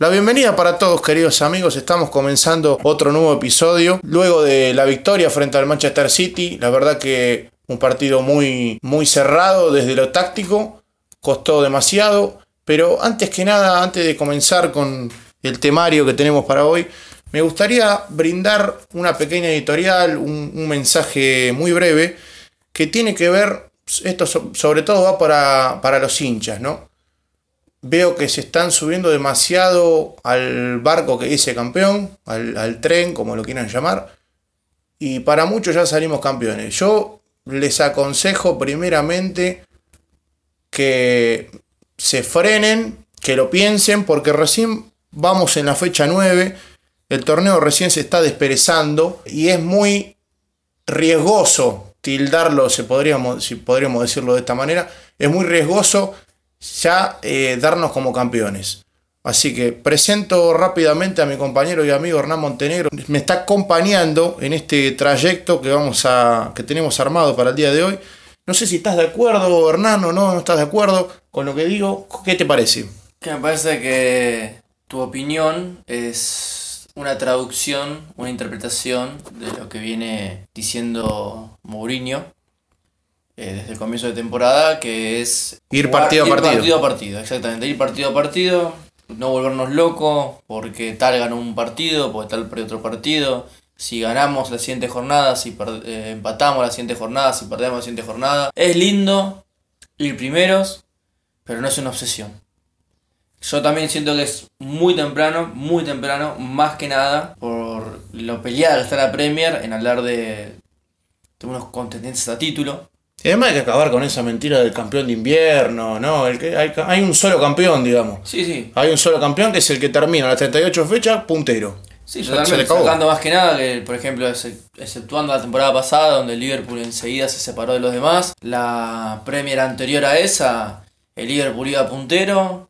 La bienvenida para todos queridos amigos, estamos comenzando otro nuevo episodio. Luego de la victoria frente al Manchester City, la verdad que un partido muy, muy cerrado desde lo táctico, costó demasiado, pero antes que nada, antes de comenzar con el temario que tenemos para hoy, me gustaría brindar una pequeña editorial, un, mensaje muy breve que tiene que ver, esto sobre todo va para, para los hinchas, ¿no? Veo que se están subiendo demasiado al barco que dice campeón, al, tren, como lo quieran llamar, y para muchos ya salimos campeones. Yo les aconsejo primeramente que se frenen, que lo piensen, porque recién vamos en la fecha 9, el torneo recién se está desperezando y es muy riesgoso tildarlo, si podríamos decirlo de esta manera, es muy riesgoso ya eh, darnos como campeones. Así que presento rápidamente a mi compañero y amigo Hernán Montenegro. Me está acompañando en este trayecto que, vamos a, que tenemos armado para el día de hoy. No sé si estás de acuerdo, Hernán, o no, no estás de acuerdo con lo que digo. ¿Qué te parece? Que me parece que tu opinión es una traducción, una interpretación de lo que viene diciendo Mourinho eh, desde el comienzo de temporada, que es... Ir partido a ir partido. partido a partido, exactamente. Ir partido a partido, no volvernos locos porque tal ganó un partido, porque tal perdió otro partido. Si ganamos la siguiente jornada, si eh, empatamos la siguiente jornada, si perdemos la siguiente jornada. Es lindo ir primeros, pero no es una obsesión. Yo también siento que es muy temprano, muy temprano, más que nada, por lo peleada que está la Premier en hablar de, de unos contendientes a título. Y además hay que acabar con esa mentira del campeón de invierno, ¿no? El que, hay, hay un solo campeón, digamos. Sí, sí, Hay un solo campeón que es el que termina las 38 fechas, puntero. Sí, Se- se le totalmente. Sacando más que nada que, por ejemplo, ex- exceptuando la temporada pasada, donde el Liverpool enseguida se separó de los demás, la Premier anterior a esa, el Liverpool iba puntero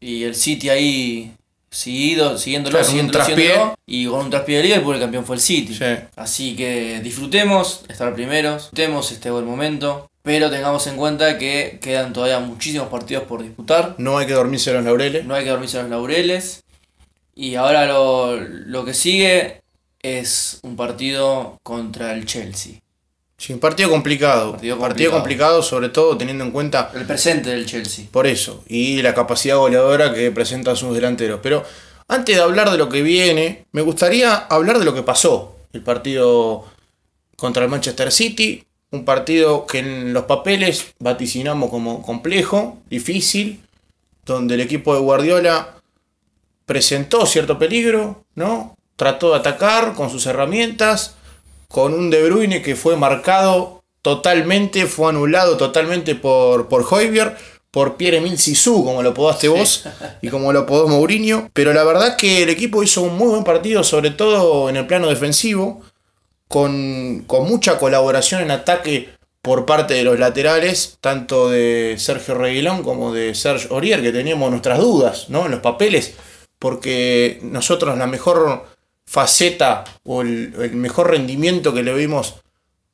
y el City ahí seguido, siguiéndolo, Claro, siguiéndolo, siguiéndolo, y con un traspié de Liverpool el campeón fue el City. Sí. Así que disfrutemos estar primeros, disfrutemos este buen momento, pero tengamos en cuenta que quedan todavía muchísimos partidos por disputar. No hay que dormirse en los laureles. No hay que dormirse en los laureles. Y ahora lo, lo que sigue es un partido contra el Chelsea. Sí, un partido complicado. Partido Partido, complicado. complicado, sobre todo teniendo en cuenta El presente del Chelsea. por eso. Y la capacidad goleadora que presentan sus delanteros. Pero antes de hablar de lo que viene, me gustaría hablar de lo que pasó. El partido contra el Manchester City. Un partido que en los papeles vaticinamos como complejo, difícil. Donde el equipo de Guardiola presentó cierto peligro, ¿no? Trató de atacar con sus herramientas, con un De Bruyne que fue marcado totalmente, fue anulado totalmente por, por Højbjerg, por Pierre-Emile Sissou, como lo apodaste vos, y como lo apodó Mourinho. Pero la verdad que el equipo hizo un muy buen partido, sobre todo en el plano defensivo, con, con mucha colaboración en ataque por parte de los laterales, tanto de Sergio Reguilón como de Serge Aurier, que teníamos nuestras dudas ¿no? en los papeles, porque nosotros la mejor faceta o el, el mejor rendimiento que le vimos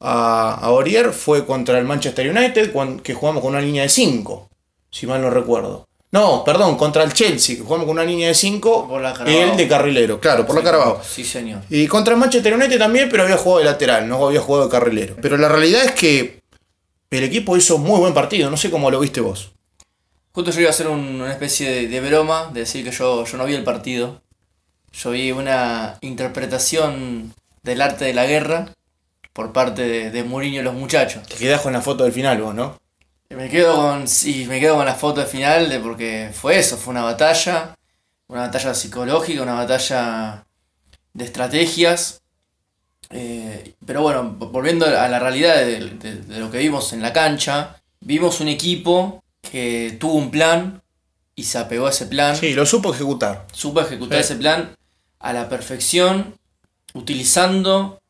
a, a Aurier fue contra el Manchester United, que jugamos con una línea de 5, si mal no recuerdo. No, perdón, contra el Chelsea, que jugamos con una línea de 5, Por la Carabao. él de carrilero, claro, por la Carabao. Sí, señor. Y contra el Manchester United también, pero había jugado de lateral, no había jugado de carrilero. Pero la realidad es que el equipo hizo muy buen partido, no sé cómo lo viste vos. Justo yo iba a hacer un- una especie de, de broma, de decir que yo, yo no vi el partido. Yo vi una interpretación del arte de la guerra por parte de, de Mourinho y los muchachos. Te quedás con la foto del final vos, ¿no? Me quedo con. Sí, me quedo con la foto de final de porque fue eso, fue una batalla. Una batalla psicológica, una batalla de estrategias. Eh, pero bueno, volviendo a la realidad de, de- de lo que vimos en la cancha, vimos un equipo que tuvo un plan y se apegó a ese plan. Sí, lo supo ejecutar. Supo ejecutar Sí. ese plan a la perfección, utilizando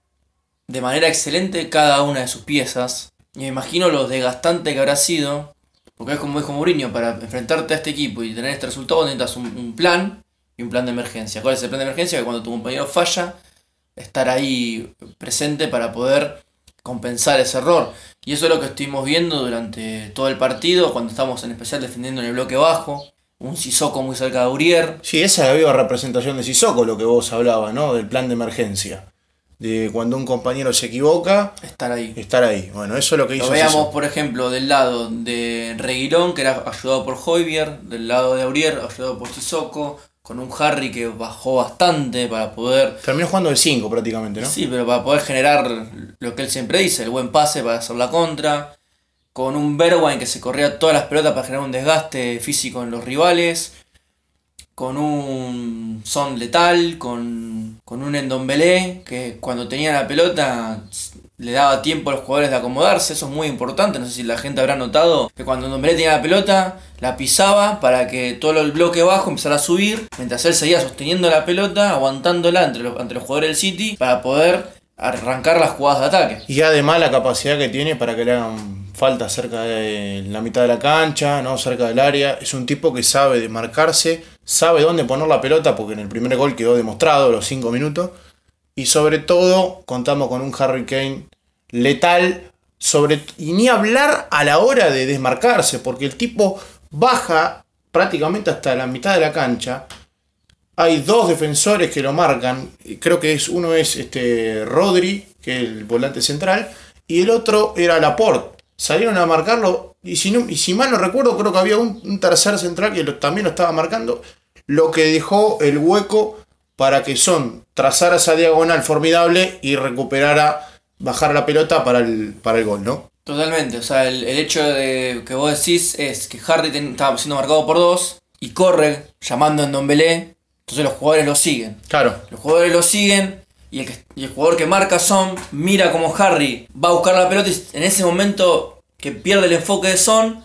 de manera excelente cada una de sus piezas. Y me imagino lo desgastante que habrá sido, porque es como dijo Mourinho, para enfrentarte a este equipo y tener este resultado necesitas un, un plan y un plan de emergencia. ¿Cuál es el plan de emergencia? Que cuando tu compañero falla, estar ahí presente para poder compensar ese error. Y eso es lo que estuvimos viendo durante todo el partido, cuando estamos en especial defendiendo en el bloque bajo. Un Sissoko muy cerca de Aurier. Sí, esa es la viva representación de Sissoko, lo que vos hablabas, ¿no? Del plan de emergencia. De cuando un compañero se equivoca, Estar ahí. estar ahí. Bueno, eso es lo que hizo Lo veamos, Sissoko. por ejemplo, del lado de Reguilón, que era ayudado por Hoybier, del lado de Aurier, ayudado por Sissoko, con un Harry que bajó bastante para poder Terminó jugando de 5 prácticamente, ¿no? Sí, pero para poder generar lo que él siempre dice, el buen pase para hacer la contra. Con un Bergwijn que se corría todas las pelotas para generar un desgaste físico en los rivales. Con un Son letal, con, con un Endombelé que cuando tenía la pelota le daba tiempo a los jugadores de acomodarse. Eso es muy importante. No sé si la gente habrá notado que cuando Endombelé tenía la pelota, la pisaba para que todo el bloque bajo empezara a subir. Mientras él seguía sosteniendo la pelota, aguantándola entre los, entre los jugadores del City para poder arrancar las jugadas de ataque. Y además la capacidad que tiene para que le hagan falta cerca de la mitad de la cancha, ¿no? cerca del área. Es un tipo que sabe demarcarse, sabe dónde poner la pelota, porque en el primer gol quedó demostrado los 5 minutos. Y sobre todo contamos con un Harry Kane letal, sobre, y ni hablar a la hora de desmarcarse, porque el tipo baja prácticamente hasta la mitad de la cancha. Hay dos defensores que lo marcan. Creo que es uno es este Rodri, que es el volante central, y el otro era Laporte. Salieron a marcarlo, y si, no, y si mal no recuerdo, creo que había un, un tercer central que lo- también lo estaba marcando, lo que dejó el hueco para que Son trazara esa diagonal formidable y recuperara, bajar la pelota para el, para el gol, ¿no? Totalmente, o sea, el, el hecho de que vos decís es que Harry ten- estaba siendo marcado por dos y corre llamando en Dombelé, entonces los jugadores lo siguen. Claro, Los jugadores lo siguen y el, y el jugador que marca Son mira como Harry va a buscar la pelota y en ese momento que pierde el enfoque de Son,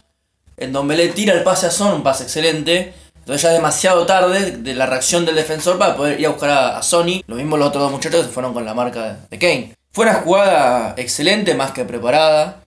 en Dombelé tira el pase a Son, un pase excelente. Entonces ya es demasiado tarde de la reacción del defensor para poder ir a buscar a, Sony. Lo mismo los otros dos muchachos que se fueron con la marca de Kane. Fue una jugada excelente, más que preparada.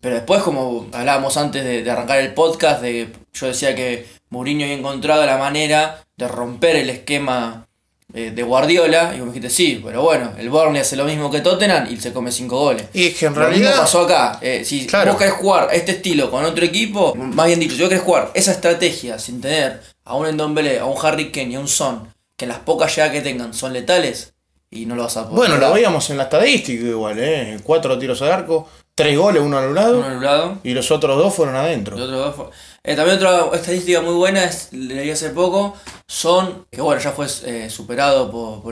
Pero después, como hablábamos antes de, de arrancar el podcast, de yo decía que Mourinho había encontrado la manera de romper el esquema de Guardiola. Y vos me dijiste, sí, pero bueno, el Burnley hace lo mismo que Tottenham y se come 5 goles. y es que en Lo mismo realidad... pasó acá. Eh, si Claro. vos querés jugar este estilo con otro equipo, más bien dicho, si vos querés jugar esa estrategia sin tener a un Endombele, a un Harry Kane y a un Son, que en las pocas llegadas que tengan son letales, y no lo vas a poder. Bueno, lo veíamos en la estadística igual, ¿eh? Cuatro tiros al arco, tres goles, uno anulado, Uno anulado. y los otros dos fueron adentro. El otro dos fue- Eh, también otra estadística muy buena, es, leí hace poco, son, que bueno, ya fue eh, superado por,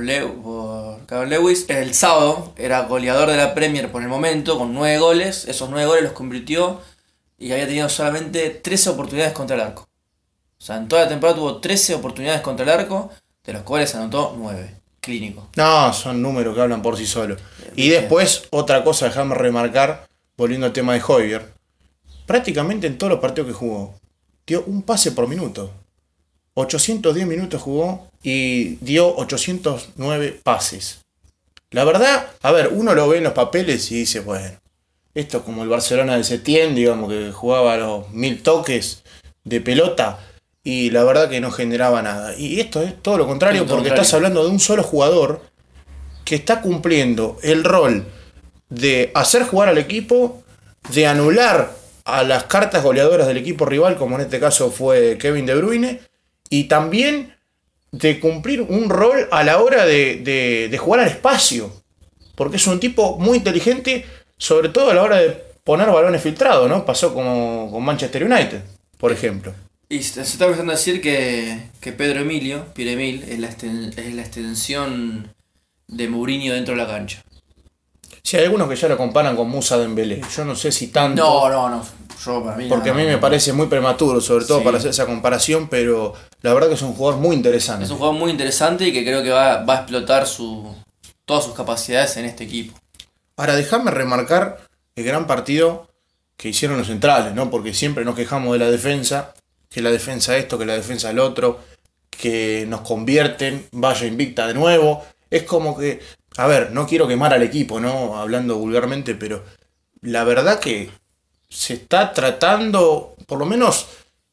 por, Calvin Lewis. El sábado era goleador de la Premier por el momento, con nueve goles. Esos nueve goles los convirtió y había tenido solamente 13 oportunidades contra el arco. O sea, en toda la temporada tuvo 13 oportunidades contra el arco, de los cuales anotó 9. Clínico. No, son números que hablan por sí solos. Y después, otra cosa, déjame remarcar, volviendo al tema de Hoyer. Prácticamente en todos los partidos que jugó, dio un pase por minuto. 810 minutos jugó y dio 809 pases. La verdad, a ver, uno lo ve en los papeles y dice, bueno, esto es como el Barcelona de Setién, digamos, que jugaba los mil toques de pelota y la verdad que no generaba nada. Y esto es todo lo contrario, todo porque contrario. estás hablando de un solo jugador que está cumpliendo el rol de hacer jugar al equipo, de anular a las cartas goleadoras del equipo rival, como en este caso fue Kevin De Bruyne, y también de cumplir un rol a la hora de, de- jugar al espacio. Porque es un tipo muy inteligente, sobre todo a la hora de poner balones filtrados, ¿no? Pasó como con Manchester United, por ejemplo. Y se está empezando a decir que, que Pedro Emilio, Pierre Emil, es la, es la extensión de Mourinho dentro de la cancha. Sí, hay algunos que ya lo comparan con Musa Dembélé. Yo no sé si tanto. No, no, no. Yo para mí. Porque a no, mí me parece muy prematuro, sobre todo Sí. para hacer esa comparación, pero la verdad que es un jugador muy interesante. Es un jugador muy interesante y que creo que va, va a explotar su, todas sus capacidades en este equipo. Ahora, déjame remarcar el gran partido que hicieron los centrales, ¿no? Porque siempre nos quejamos de la defensa, que la defensa esto, que la defensa el otro, que nos convierten, vaya invicta de nuevo. Es como que, a ver, no quiero quemar al equipo, ¿no? Hablando vulgarmente, pero la verdad que se está tratando, por lo menos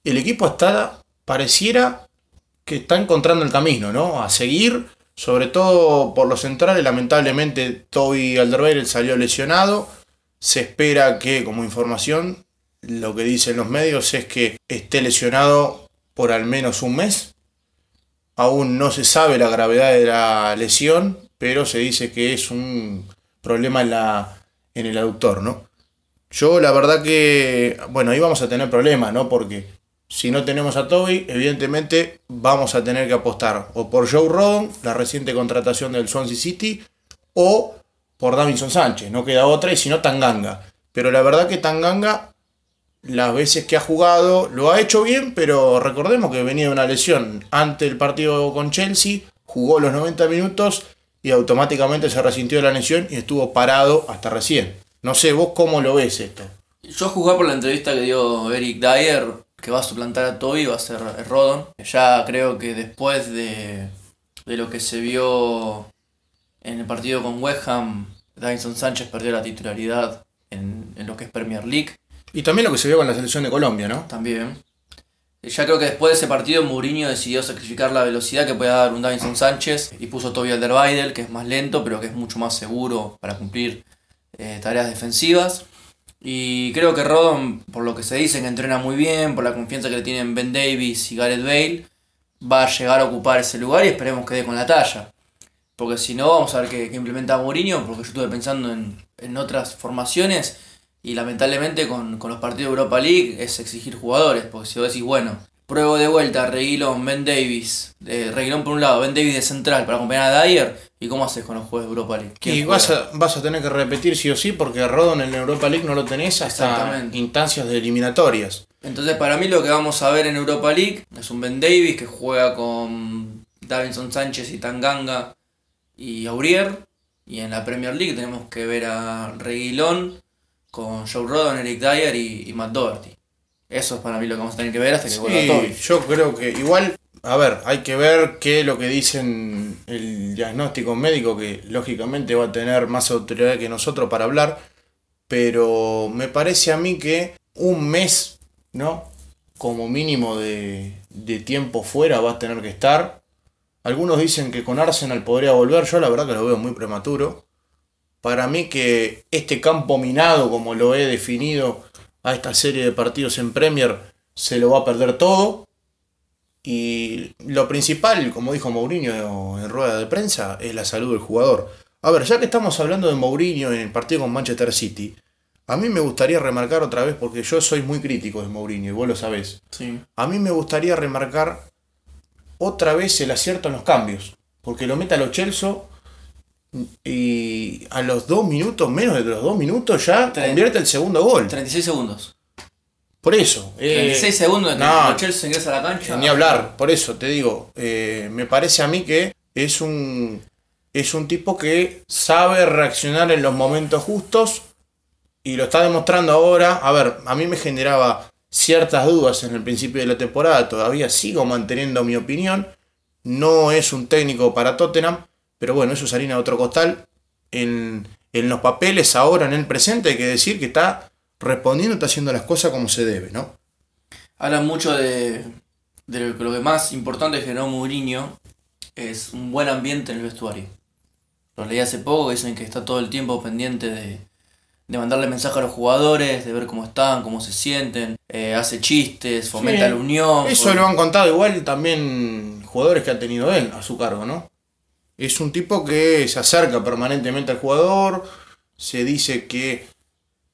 el equipo está, pareciera que está encontrando el camino, ¿no? A seguir, sobre todo por los centrales, lamentablemente Toby Alderweireld salió lesionado. Se espera que, como información, lo que dicen los medios es que esté lesionado por al menos un mes. Aún no se sabe la gravedad de la lesión, pero se dice que es un problema en, la, en el aductor, ¿no? Yo la verdad que, bueno, ahí vamos a tener problemas, ¿no? Porque si no tenemos a Toby, evidentemente vamos a tener que apostar o por Joe Rodon, la reciente contratación del Swansea City, o por Davinson Sánchez, no queda otra, y si no Tanganga. Pero la verdad que Tanganga, las veces que ha jugado, lo ha hecho bien, pero recordemos que venía de una lesión ante el partido con Chelsea, jugó los 90 minutos y automáticamente se resintió de la lesión y estuvo parado hasta recién. No sé, vos cómo lo ves esto. Yo jugué por la entrevista que dio Eric Dyer, que va a suplantar a Toby, va a ser Rodon. Ya creo que después de, de lo que se vio en el partido con West Ham, Davinson Sánchez perdió la titularidad en, en, lo que es Premier League. Y también lo que se vio con la selección de Colombia, ¿no? También. Ya creo que después de ese partido Mourinho decidió sacrificar la velocidad que puede dar un Davinson Sánchez y puso Toby Alderweireld, que es más lento, pero que es mucho más seguro para cumplir eh, tareas defensivas. Y creo que Rodon, por lo que se dice que entrena muy bien, por la confianza que le tienen Ben Davis y Gareth Bale, va a llegar a ocupar ese lugar y esperemos que dé con la talla. Porque si no, vamos a ver qué, implementa Mourinho, porque yo estuve pensando en, otras formaciones y lamentablemente con, con, los partidos de Europa League es exigir jugadores, porque si vos decís, bueno, pruebo de vuelta Reguilón, Ben Davis, eh, Reguilón por un lado, Ben Davis de central para acompañar a Dyer, ¿y cómo haces con los juegos de Europa League? Y vas a, vas a, tener que repetir sí o sí, porque Rodon en Europa League no lo tenés hasta instancias de eliminatorias. Entonces, para mí lo que vamos a ver en Europa League es un Ben Davis que juega con Davinson Sánchez y Tanganga y Aurier. Y en la Premier League tenemos que ver a Reguilón con Joe Rodon, Eric Dyer y, Matt Doherty. Eso es para mí lo que vamos a tener que ver hasta que vuelva todo. Yo creo que igual, a ver, hay que ver qué es lo que dicen el diagnóstico médico, que lógicamente va a tener más autoridad que nosotros para hablar. Pero me parece a mí que un mes, ¿no? Como mínimo de, de tiempo fuera va a tener que estar algunos dicen que con Arsenal podría volver, yo la verdad que lo veo muy prematuro. Para mí que este campo minado, como lo he definido a esta serie de partidos en Premier, se lo va a perder todo. Y lo principal, como dijo Mourinho en rueda de prensa, es la salud del jugador. A ver, ya que estamos hablando de Mourinho en el partido con Manchester City, a mí me gustaría remarcar otra vez, porque yo soy muy crítico de Mourinho, y vos lo sabés. Sí. A mí me gustaría remarcar otra vez el acierto en los cambios. Porque lo mete a los Chelsea y a los dos minutos, menos de los dos minutos, ya convierte el segundo gol. 36 segundos. Por eso. 36 eh, segundos de que no, los Chelsea ingresa a la cancha. Ni hablar, por eso te digo. Eh, me parece a mí que es un, es un tipo que sabe reaccionar en los momentos justos y lo está demostrando ahora. A ver, a mí me generaba ciertas dudas en el principio de la temporada, todavía sigo manteniendo mi opinión. No es un técnico para Tottenham, pero bueno, eso es harina de otro costal. En, los papeles ahora, en el presente, hay que decir que está respondiendo, está haciendo las cosas como se debe, ¿no? Hablan mucho de, de lo, que más importante generó Mourinho es un buen ambiente en el vestuario. Lo leí hace poco, dicen que está todo el tiempo pendiente de, de mandarle mensajes a los jugadores, de ver cómo están, cómo se sienten, eh, hace chistes, fomenta la unión. Eso lo han contado igual también jugadores que ha tenido él a su cargo, ¿no? Es un tipo que se acerca permanentemente al jugador, se dice que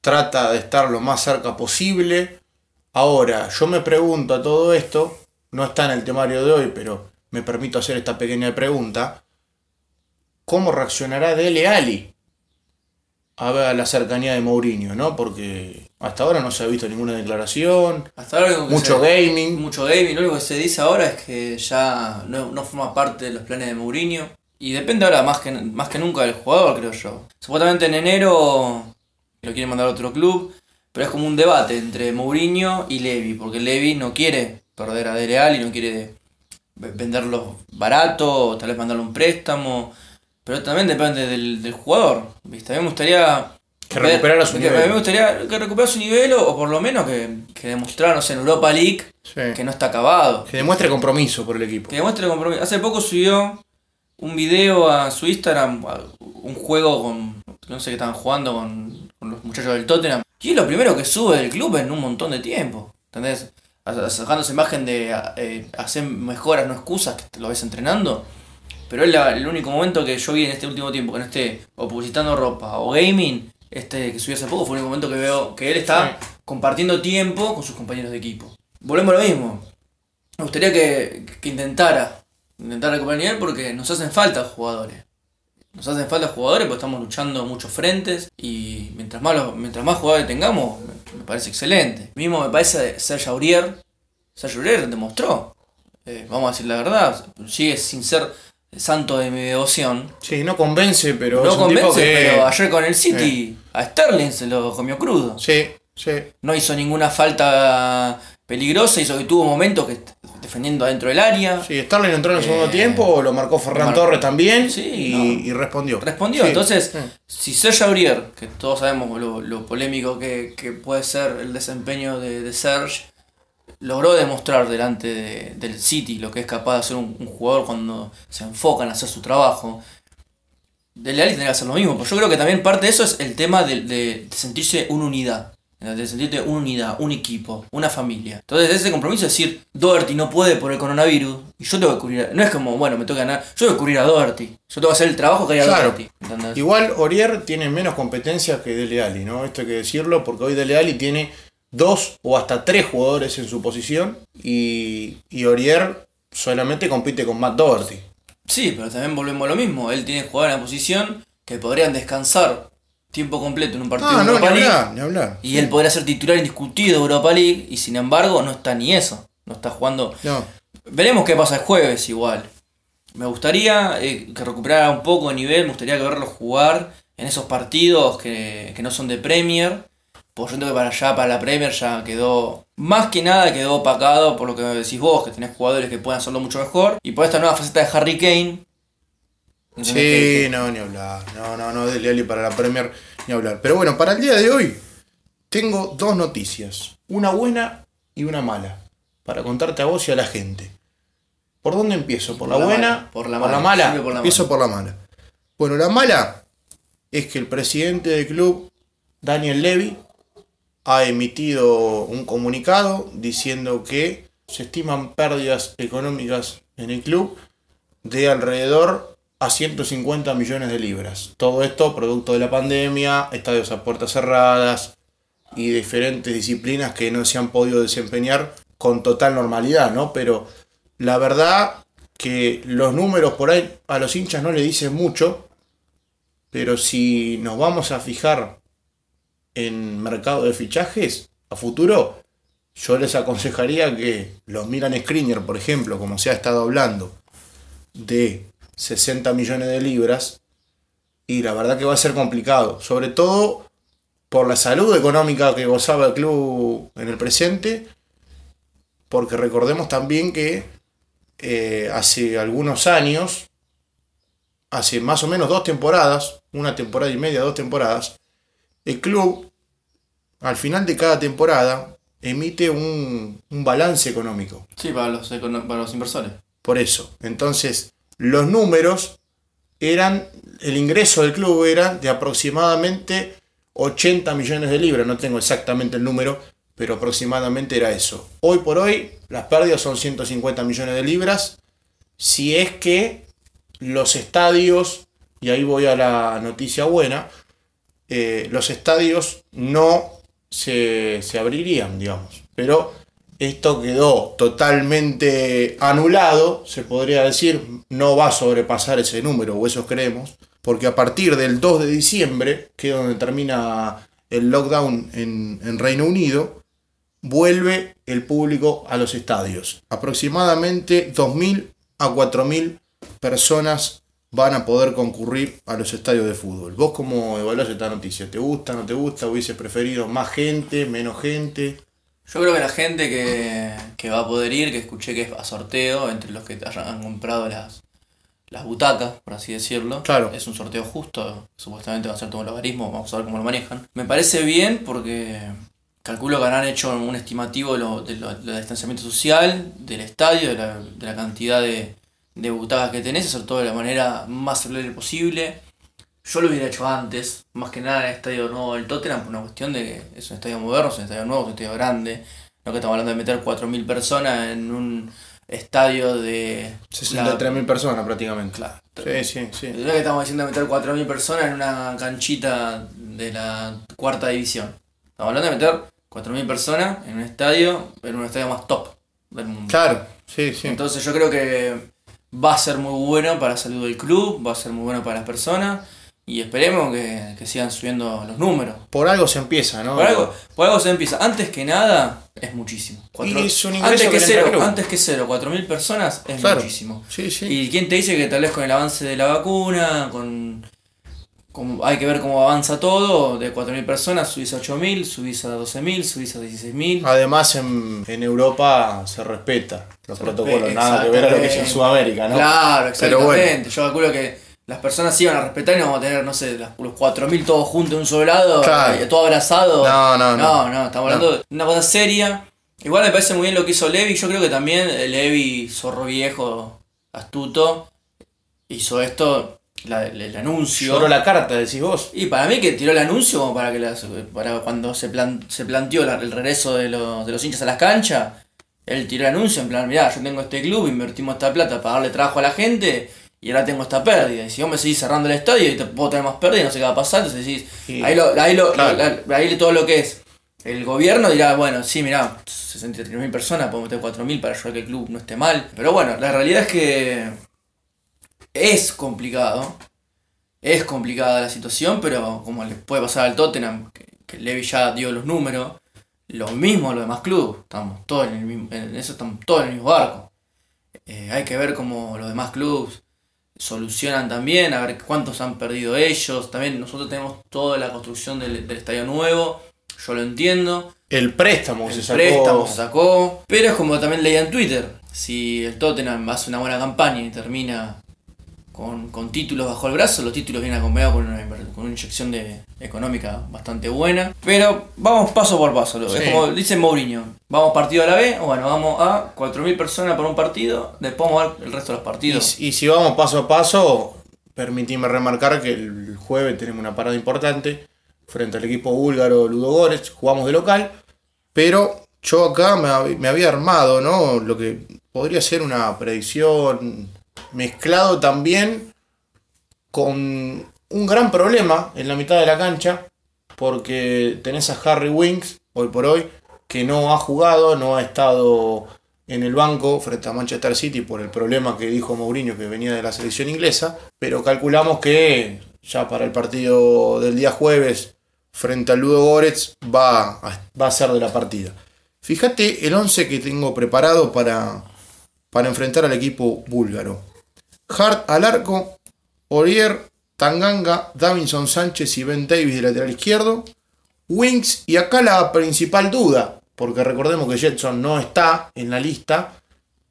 trata de estar lo más cerca posible. Ahora, yo me pregunto a todo esto, no está en el temario de hoy, pero me permito hacer esta pequeña pregunta. ¿Cómo reaccionará Dele Ali a la cercanía de Mourinho, ¿no? Porque hasta ahora no se ha visto ninguna declaración, hasta ahora mucho gaming. Mucho gaming, lo único que se dice ahora es que ya no, forma parte de los planes de Mourinho. Y depende ahora más que, más que nunca del jugador, creo yo. Supuestamente en enero lo quieren mandar a otro club, pero es como un debate entre Mourinho y Levy, porque Levy no quiere perder a Dele y no quiere venderlo barato, o tal vez mandarle un préstamo. Pero también depende del, jugador. ¿viste? A mí me gustaría. Que recuperara su nivel. A mí me gustaría que recuperara su nivel o, por lo menos que, que demostrara, no sé, en Europa League que no está acabado. Que demuestre compromiso por el equipo. Que demuestre compromiso. Hace poco subió un video a su Instagram, un juego con. No sé qué estaban jugando con, con los muchachos del Tottenham. Y es lo primero que sube del club en un montón de tiempo. ¿Entendés? sacando esa imagen de eh, hacer mejoras, no excusas, que lo ves entrenando. Pero es el único momento que yo vi en este último tiempo que no esté o publicitando ropa o gaming, este que subió hace poco, fue el único momento que veo que él está compartiendo tiempo con sus compañeros de equipo. Volvemos a lo mismo. Me gustaría que, que intentara, intentara recuperar nivel porque nos hacen falta jugadores. Nos hacen falta jugadores porque estamos luchando muchos frentes y mientras más, mientras más jugadores tengamos, me, parece excelente. Mismo me parece Serge Aurier. Serge Aurier demostró, eh, vamos a decir la verdad, sigue sin ser santo de mi devoción. Sí, no convence, pero. No convence, pero ayer con el City a Sterling se lo comió crudo. Sí, sí. No hizo ninguna falta peligrosa, hizo que tuvo momentos que defendiendo adentro del área. Sí, Sterling entró en el segundo eh, tiempo, lo marcó Ferran Torres también y, respondió. Respondió, entonces, si Serge Aurier, que todos sabemos lo, polémico que, puede ser el desempeño de, de Serge, logró demostrar delante del City lo que es capaz de hacer un, jugador cuando se enfoca en hacer su trabajo. Dele Alli tendría que hacer lo mismo, pero yo creo que también parte de eso es el tema de, sentirse una unidad. De sentirte una unidad, un equipo, una familia. Entonces ese compromiso es decir, Doherty no puede por el coronavirus y yo tengo que cubrir, no es como, bueno, me toca ganar, yo tengo que cubrir a Doherty, yo tengo que hacer el trabajo que hay a Doherty. Igual Orier tiene menos competencia que Dele Alli, ¿no? Esto hay que decirlo porque hoy Dele Alli tiene dos o hasta tres jugadores en su posición y, y Orier solamente compite con Matt Doherty. Sí, pero también volvemos a lo mismo. Él tiene jugadores en la posición que podrían descansar tiempo completo en un partido ah, de Europa ni League. Hablar, ni hablar. Y él podría ser titular indiscutido de Europa League y sin embargo no está ni eso. No está jugando. No. Veremos qué pasa el jueves igual. Me gustaría eh, que recuperara un poco de nivel, me gustaría verlo jugar en esos partidos que, que no son de Premier por yo que para allá, para la Premier, ya quedó. Más que nada quedó opacado por lo que decís vos, que tenés jugadores que pueden hacerlo mucho mejor. Y por esta nueva faceta de Harry Kane. Sí, no, ni hablar. No, no, no, Dele Ali para la Premier, ni hablar. Pero bueno, para el día de hoy, tengo dos noticias. Una buena y una mala. Para contarte a vos y a la gente. ¿Por dónde empiezo? ¿Por, la, buena? Por la mala. Por la empiezo por la mala. Bueno, la mala es que el presidente del club, Daniel Levy, ha emitido un comunicado diciendo que se estiman pérdidas económicas en el club de alrededor a 150 millones de libras. Todo esto producto de la pandemia, estadios a puertas cerradas y diferentes disciplinas que no se han podido desempeñar con total normalidad, ¿no? Pero la verdad que los números por ahí a los hinchas no le dicen mucho, pero si nos vamos a fijar en mercado de fichajes a futuro, yo les aconsejaría que los Milan Skriniar, por ejemplo, como se ha estado hablando, de 60 millones de libras, y la verdad que va a ser complicado, sobre todo por la salud económica que gozaba el club en el presente, porque recordemos también que eh, hace algunos años, hace más o menos dos temporadas, una temporada y media, dos temporadas, el club, al final de cada temporada, emite un, balance económico. Sí, para los, para los inversores. Por eso. Entonces, los números eran, el ingreso del club era de aproximadamente 80 millones de libras, no tengo exactamente el número, pero aproximadamente era eso. Hoy por hoy las pérdidas son 150 millones de libras, si es que los estadios, y ahí voy a la noticia buena, eh, los estadios no se, abrirían, digamos. Pero esto quedó totalmente anulado, se podría decir, no va a sobrepasar ese número, o eso creemos, porque a partir del 2 de diciembre, que es donde termina el lockdown en, Reino Unido, vuelve el público a los estadios. Aproximadamente 2.000 a 4.000 personas van a poder concurrir a los estadios de fútbol. ¿Vos cómo evaluás esta noticia? ¿Te gusta, no te gusta? ¿Hubiese preferido más gente, menos gente? Yo creo que la gente que, va a poder ir, que escuché que es a sorteo, entre los que han comprado las, las butacas, por así decirlo. Claro. Es un sorteo justo, supuestamente va a ser todo el logaritmo, vamos a ver cómo lo manejan. Me parece bien porque calculo que habrán hecho un estimativo de lo, del distanciamiento social, del estadio, de la, de la cantidad de, de butacas que tenés, hacer todo de la manera más saludable posible. Yo lo hubiera hecho antes, más que nada en el estadio nuevo del Tottenham, por una cuestión de que es un estadio moderno, es un estadio nuevo, es un estadio grande. No que estamos hablando de meter 4.000 personas en un estadio de... 63.000 personas prácticamente. Claro. Sí, sí, sí. No que estamos diciendo meter 4.000 personas en una canchita de la cuarta división. Estamos hablando de meter 4.000 personas en un estadio, en un estadio más top del mundo. Claro, sí, sí. Entonces yo creo que va a ser muy bueno para la salud del club, va a ser muy bueno para las personas y esperemos que, que sigan subiendo los números. Por algo se empieza, ¿no? Por algo, por algo se empieza. Antes que nada, es muchísimo. Cuatro- Y es un antes, que que le entra cero, antes que cero, 4.000 personas es Claro. muchísimo. Sí, sí. ¿Y quién te dice que tal vez con el avance de la vacuna, con, con- hay que ver cómo avanza todo, de 4.000 personas subís a 8.000, subís a 12.000, subís a 16.000? Además, en, en Europa se respeta los Se protocolos, respeta, nada que ver a lo que es en. Sudamérica, ¿no? Claro, Pero bueno. exactamente. Yo calculo que las personas van a respetar y no vamos a tener, no sé, los 4.000 todos juntos en un solo lado, Claro. eh, todo abrazado. No, no, no. No, no, estamos hablando de una cosa seria. Igual me parece muy bien lo que hizo Levi. Yo creo que también eh, Levi, zorro viejo, astuto, hizo esto, la- el, el anuncio. Lloró la carta, decís vos. Y para mí que tiró el anuncio como para que las- para cuando se, plan- se planteó la- el regreso de, los- de los hinchas a las canchas, él tiró el anuncio en plan, mirá, yo tengo este club, invertimos esta plata para darle trabajo a la gente y ahora tengo esta pérdida. Y si vos me seguís cerrando el estadio y te puedo tener más pérdida, no sé qué va a pasar, entonces decís, Y- ahí, lo, ahí, lo, Claro. la- ahí todo lo que es. El gobierno dirá, bueno, sí, mirá, 63.000 personas, podemos meter 4.000 para ayudar a que el club no esté mal. Pero bueno, la realidad es que es complicado. Es complicada la situación, pero como le puede pasar al Tottenham, que, que Levy ya dio los números, lo mismo a los demás clubes. Estamos todos en, el mismo, en eso estamos todos en el mismo barco. Eh, hay que ver cómo los demás clubes solucionan también, a ver cuántos han perdido ellos. También nosotros tenemos toda la construcción del, del estadio nuevo, yo lo entiendo. El préstamo El se sacó. préstamo se sacó. Pero es como también leía en Twitter. Si el Tottenham hace una buena campaña y termina con, con títulos bajo el brazo, los títulos vienen acompañados con una, con una inyección de, económica bastante buena. Pero vamos paso por paso. Sí. Es como dice Mourinho. Vamos partido a la B, o bueno, vamos a 4.000 personas por un partido, después vamos a ver el resto de los partidos. y si vamos paso a paso, permitime remarcar que el jueves tenemos una parada importante frente al equipo búlgaro Ludogorets, jugamos de local, pero yo acá me, me había armado, ¿no? Lo que podría ser una predicción mezclado también con un gran problema en la mitad de la cancha, porque tenés a Harry Winks, hoy por hoy, que no ha jugado, no ha estado en el banco frente a Manchester City por el problema que dijo Mourinho que venía de la selección inglesa, pero calculamos que ya para el partido del día jueves frente al Ludo Goretz va a, va a ser de la partida. Fíjate el 11 que tengo preparado para, para enfrentar al equipo búlgaro. Hart al arco, Orier, Tanganga, Davinson Sánchez y Ben Davis de lateral izquierdo. Wings y acá la principal duda, porque recordemos que Jetson no está en la lista,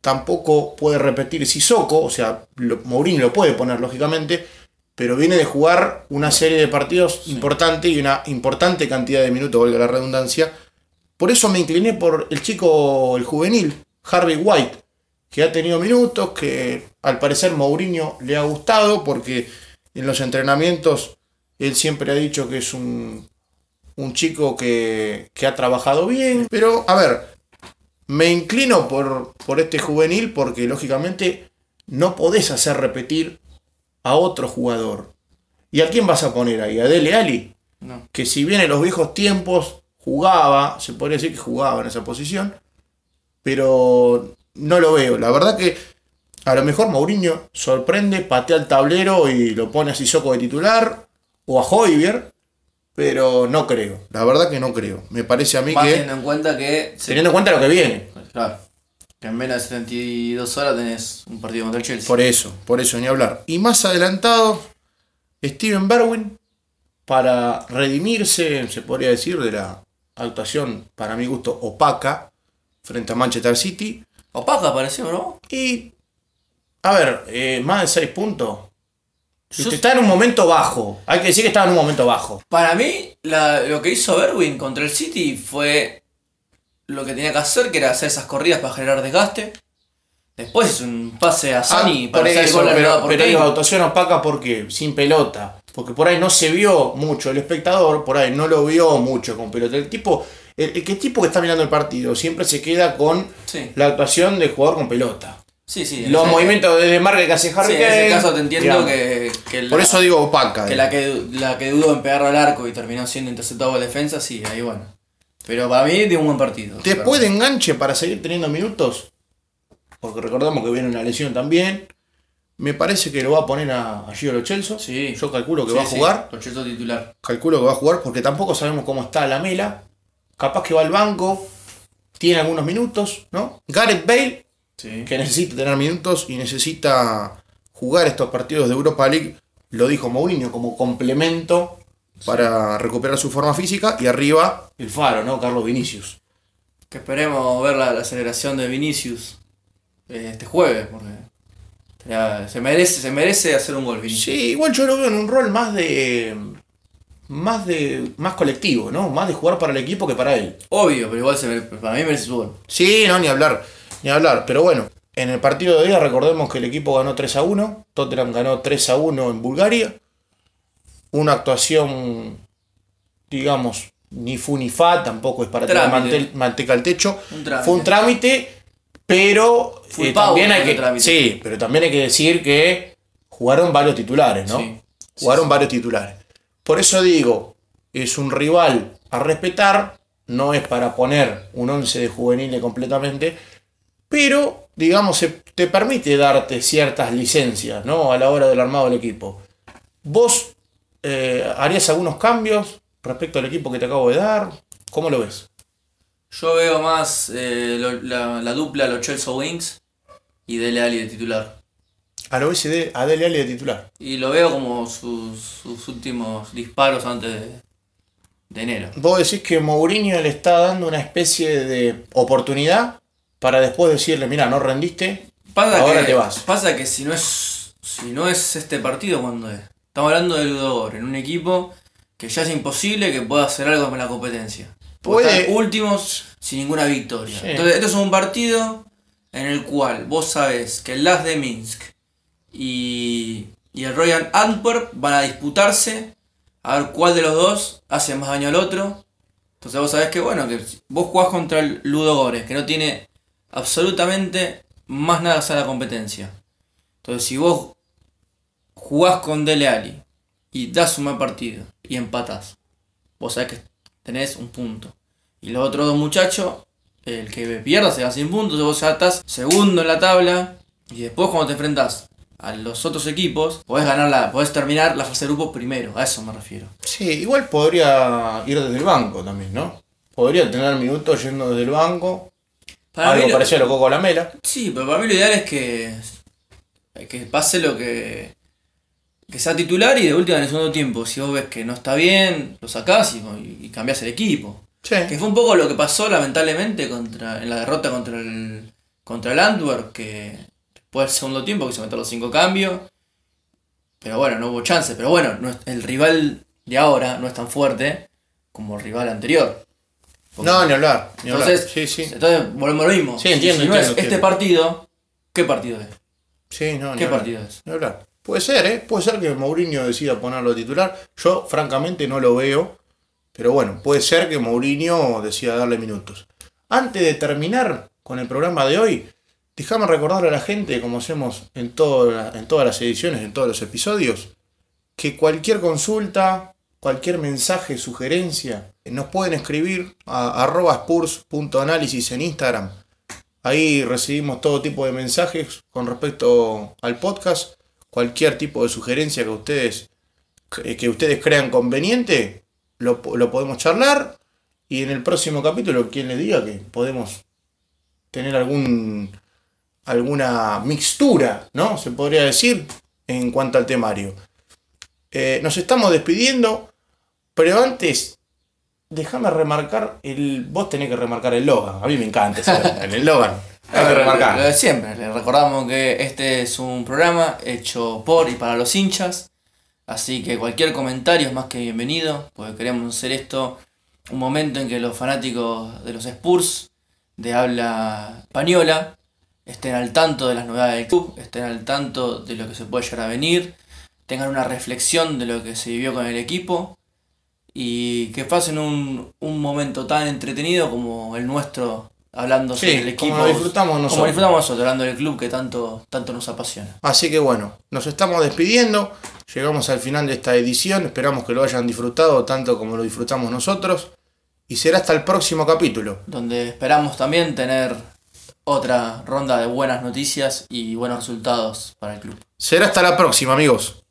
tampoco puede repetir Sissoko, o sea, lo- Mourinho lo puede poner lógicamente, pero viene de jugar una serie de partidos importante y una importante cantidad de minutos, valga la redundancia. Por eso me incliné por el chico, el juvenil, Harvey White, que ha tenido minutos, que al parecer Mourinho le ha gustado, porque en los entrenamientos él siempre ha dicho que es un, un chico que, que ha trabajado bien. Pero, a ver, me inclino por, por este juvenil porque lógicamente no podés hacer repetir a otro jugador. ¿Y a quién vas a poner ahí? ¿A Dele Ali? No. Que si bien en los viejos tiempos jugaba, se podría decir que jugaba en esa posición, pero no lo veo. La verdad que a lo mejor Mourinho sorprende, patea el tablero y lo pone a Sissoko de titular o a Hoiberg, pero no creo. La verdad que no creo. Me parece a mí Más que, teniendo en cuenta que... teniendo en cuenta lo que viene, Claro. Que en menos de 72 horas tenés un partido contra el Chelsea. por eso, por eso ni hablar. Y más adelantado, Steven Berwin, para redimirse, se podría decir, de la actuación, para mi gusto, opaca frente a Manchester City. Opaca pareció, ¿no? Y, a ver, eh, más de 6 puntos. Yo- Está en un momento bajo. Hay que decir que estaba en un momento bajo. Para mí, la- lo que hizo Berwin contra el City fue lo que tenía que hacer, que era hacer esas corridas para generar desgaste. Después es un pase a Sani Ah, para por hacer el gol pero, pero Kane. digo, actuación opaca porque sin pelota. Porque por ahí no se vio mucho el espectador, por ahí no lo vio mucho con pelota. El tipo el, el que tipo que está mirando el partido siempre se queda con la actuación del jugador con pelota. Sí, sí. Los movimientos de marca que hace Harry Sí, en ese caso te entiendo que, que Por eso digo opaca. Que la que, la que dudó en pegarlo al arco y terminó siendo interceptado por la defensa, sí, ahí bueno. Pero para mí dio un buen partido. Después de enganche para seguir teniendo minutos, porque recordamos que viene una lesión también. Me parece que lo va a poner a, a Gio Lo Celso. Sí. Yo calculo que Sí, va a sí, jugar. Lo Celso titular. Calculo que va a jugar porque tampoco sabemos cómo está la mela. Capaz que va al banco. Tiene algunos minutos, ¿no? Gareth Bale, Sí. que necesita tener minutos y necesita jugar estos partidos de Europa League, lo dijo Mourinho, como complemento para recuperar su forma física. Y arriba el faro, ¿no? Carlos Vinicius. Que esperemos ver la, la aceleración de Vinicius eh, este jueves, porque ya se merece, se merece hacer un gol Vinicius. Sí, igual yo lo veo en un rol más de. más de. más colectivo, ¿no? Más de jugar para el equipo que para él. Obvio, pero igual se para mí merece su gol. Sí, no, ni hablar, ni hablar. Pero bueno, en el partido de día recordemos que el equipo ganó 3 a 1. Tottenham ganó 3 a 1 en Bulgaria. Una actuación, digamos, ni fu ni fa, tampoco es para tirar manteca al techo. Un. Fue un trámite, pero eh, también hay que. Sí, pero también hay que decir que jugaron varios titulares, ¿no? Sí. Jugaron varios titulares. Por eso digo, es un rival a respetar, no es para poner un 11 de juveniles completamente, pero digamos, se- te permite darte ciertas licencias, ¿no? A la hora del armado del equipo. ¿Vos eh, harías algunos cambios respecto al equipo que te acabo de dar? ¿Cómo lo ves? Yo veo más eh, lo- la, la dupla los Chelsea Wings y Dele Alli de titular. A lo BCD, a Dele Alli de titular. Y lo veo como sus, sus últimos disparos antes de, de enero. Vos decís que Mourinho le está dando una especie de oportunidad para después decirle, mira, no rendiste, Pasa Ahora que, te vas. Pasa que si no es si no es este partido, ¿cuándo es? Estamos hablando de Ludogor, en un equipo que ya es imposible que pueda hacer algo con la competencia. Puede- últimos sin ninguna victoria. Sí. Entonces, esto es un partido en el cual vos sabés que el Last de Minsk y, y el Royal Antwerp van a disputarse a ver cuál de los dos hace más daño al otro. Entonces vos sabés que bueno, que vos jugás contra el Ludogores, que no tiene absolutamente más nada que hacer la competencia. Entonces si vos jugás con Dele Alli y das un mal partido y empatás, vos sabés que tenés un punto. Y los otros dos muchachos, el que pierda se va sin puntos, vos ya estás segundo en la tabla. Y después cuando te enfrentás a los otros equipos, podés ganar la, podés terminar la fase de grupos primero, a eso me refiero. Sí, igual podría ir desde el banco también, ¿no? Podría tener minutos yendo desde el banco. Para algo lo- parecido a lo Coco Lamela. Sí, pero para mí lo ideal es que, que pase lo que. Que sea titular y de última en el segundo tiempo. Si vos ves que no está bien, lo sacás y, y cambiás el equipo. Sí. Que fue un poco lo que pasó lamentablemente contra en la derrota contra el contra el Antwerp, que después del segundo tiempo que se metieron los cinco cambios. Pero bueno, no hubo chance. Pero bueno, no es- el rival de ahora no es tan fuerte como el rival anterior. Porque- No, ni hablar. Ni hablar. entonces, Sí, sí. entonces volvemos a lo mismo. Sí, entiendo, Si no entiendo, es este partido, ¿qué partido es? Sí, no, ni ¿Qué hablar. partido es? Ni hablar. Puede ser, ¿eh? Puede ser que Mourinho decida ponerlo titular. Yo, francamente, no lo veo. Pero bueno, puede ser que Mourinho decida darle minutos. Antes de terminar con el programa de hoy, déjame recordarle a la gente, como hacemos en, en todas las ediciones, en todos los episodios, que cualquier consulta, cualquier mensaje, sugerencia, nos pueden escribir a arroba spurs.análisis en Instagram. Ahí recibimos todo tipo de mensajes con respecto al podcast. Cualquier tipo de sugerencia que ustedes, que que ustedes crean conveniente, lo, lo podemos charlar. Y en el próximo capítulo, quien le diga que podemos tener algún alguna mixtura, ¿no? Se podría decir, en cuanto al temario. Eh, nos estamos despidiendo, pero antes, déjame remarcar el. Vos tenés que remarcar el Logan. A mí me encanta el Logan. Hay que Lo de siempre, le recordamos que este es un programa hecho por y para los hinchas. Así que cualquier comentario es más que bienvenido, porque queremos hacer esto un momento en que los fanáticos de los Spurs de habla española estén al tanto de las novedades del club, estén al tanto de lo que se puede llegar a venir, tengan una reflexión de lo que se vivió con el equipo y que pasen un, un momento tan entretenido como el nuestro hablando Sí, sobre el equipo. como disfrutamos nosotros. Como disfrutamos nosotros, hablando del club que tanto, tanto nos apasiona. Así que bueno, nos estamos despidiendo. Llegamos al final de esta edición. Esperamos que lo hayan disfrutado tanto como lo disfrutamos nosotros. Y será hasta el próximo capítulo. Donde esperamos también tener otra ronda de buenas noticias y buenos resultados para el club. Será hasta la próxima, amigos.